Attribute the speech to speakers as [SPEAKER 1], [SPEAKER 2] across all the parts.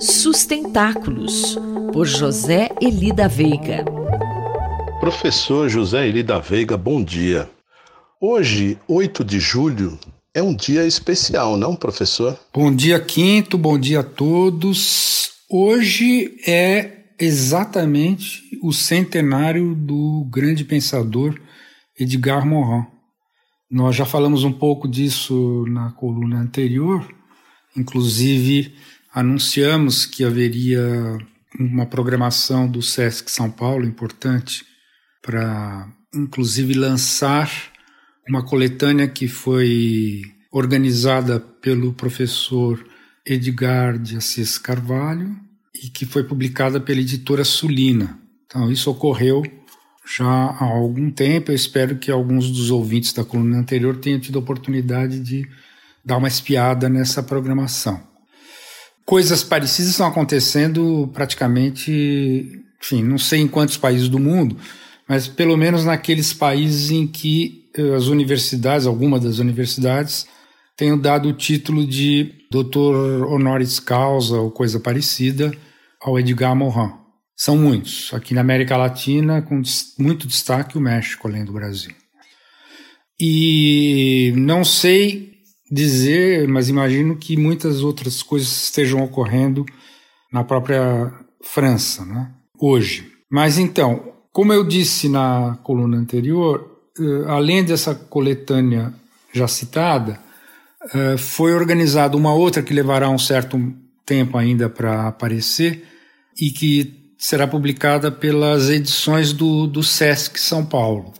[SPEAKER 1] Sustentáculos, por José Elida Veiga.
[SPEAKER 2] Professor José Elida Veiga, bom dia. Hoje, 8 de julho, é um dia especial, não, professor?
[SPEAKER 3] Bom dia, Quinto, bom dia a todos. Hoje é exatamente o centenário do grande pensador Edgar Morin. Nós já falamos um pouco disso na coluna anterior, inclusive anunciamos que haveria uma programação do SESC São Paulo importante para, inclusive, lançar uma coletânea que foi organizada pelo professor Edgar de Assis Carvalho e que foi publicada pela editora Sulina. Então, isso ocorreu já há algum tempo. Eu espero que alguns dos ouvintes da coluna anterior tenham tido a oportunidade de dar uma espiada nessa programação. Coisas parecidas estão acontecendo praticamente, enfim, não sei em quantos países do mundo, mas pelo menos naqueles países em que eh, as universidades, alguma das universidades, tenham dado o título de doutor honoris causa ou coisa parecida ao Edgar Morin. São muitos. Aqui na América Latina, com muito destaque, o México, além do Brasil. E não sei dizer, mas imagino que muitas outras coisas estejam ocorrendo na própria França, né? hoje. Mas então, como eu disse na coluna anterior, eh, além dessa coletânea já citada, eh, foi organizada uma outra que levará um certo tempo ainda para aparecer e que será publicada pelas edições do, do SESC São Paulo.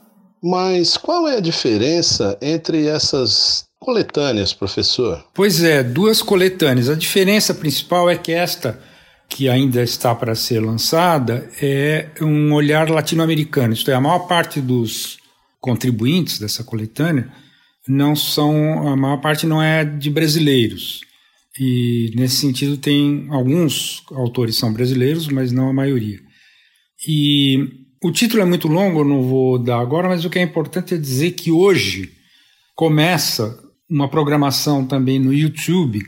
[SPEAKER 2] Mas qual é a diferença entre essas coletâneas, professor?
[SPEAKER 3] Pois é, duas coletâneas. A diferença principal é que esta, que ainda está para ser lançada, é um olhar latino-americano. Isto é, a maior parte dos contribuintes dessa coletânea não são, a maior parte não é de brasileiros. E nesse sentido tem alguns autores são brasileiros, mas não a maioria. E o título é muito longo, eu não vou dar agora, mas o que é importante é dizer que hoje começa uma programação também no YouTube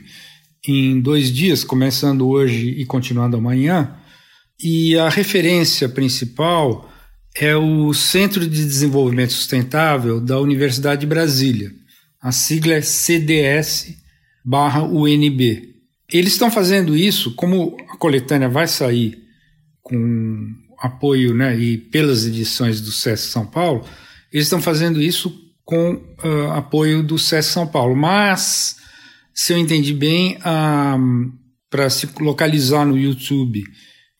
[SPEAKER 3] em dois dias, começando hoje e continuando amanhã. E a referência principal é o Centro de Desenvolvimento Sustentável da Universidade de Brasília. A sigla é CDS barra UNB. Eles estão fazendo isso, como a coletânea vai sair com apoio né, e pelas edições do SESC São Paulo, eles estão fazendo isso com uh, apoio do SESC São Paulo. Mas, se eu entendi bem, uh, para se localizar no YouTube,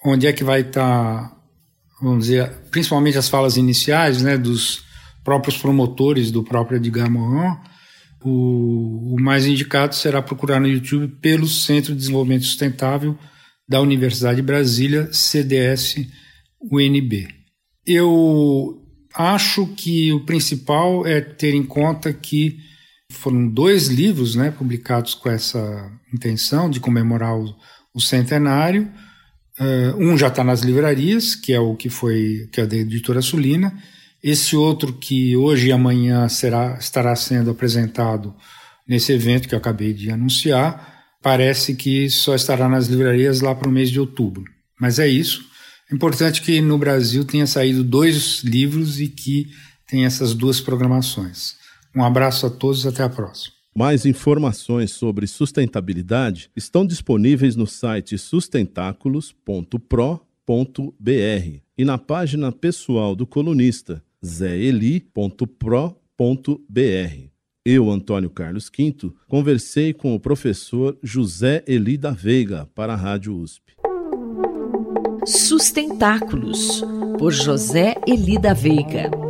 [SPEAKER 3] onde é que vai estar, tá, vamos dizer, principalmente as falas iniciais né, dos próprios promotores do próprio Edgar Morin, o, o mais indicado será procurar no YouTube pelo Centro de Desenvolvimento Sustentável da Universidade de Brasília, CDS-UNB. Eu acho que o principal é ter em conta que foram dois livros né, publicados com essa intenção de comemorar o, o centenário. Uh, um já está nas livrarias, que é o que foi que é da editora Sulina, esse outro que hoje e amanhã será, estará sendo apresentado nesse evento que eu acabei de anunciar, parece que só estará nas livrarias lá para o mês de outubro. Mas é isso. É importante que no Brasil tenha saído dois livros e que tenha essas duas programações. Um abraço a todos, até a próxima.
[SPEAKER 2] Mais informações sobre sustentabilidade estão disponíveis no site sustentáculos.pro.br e na página pessoal do colunista zeli.pro.br. Eu, Antônio Carlos Quinto, conversei com o professor José Eli da Veiga para a Rádio USP.
[SPEAKER 1] Sustentáculos, por José Eli da Veiga.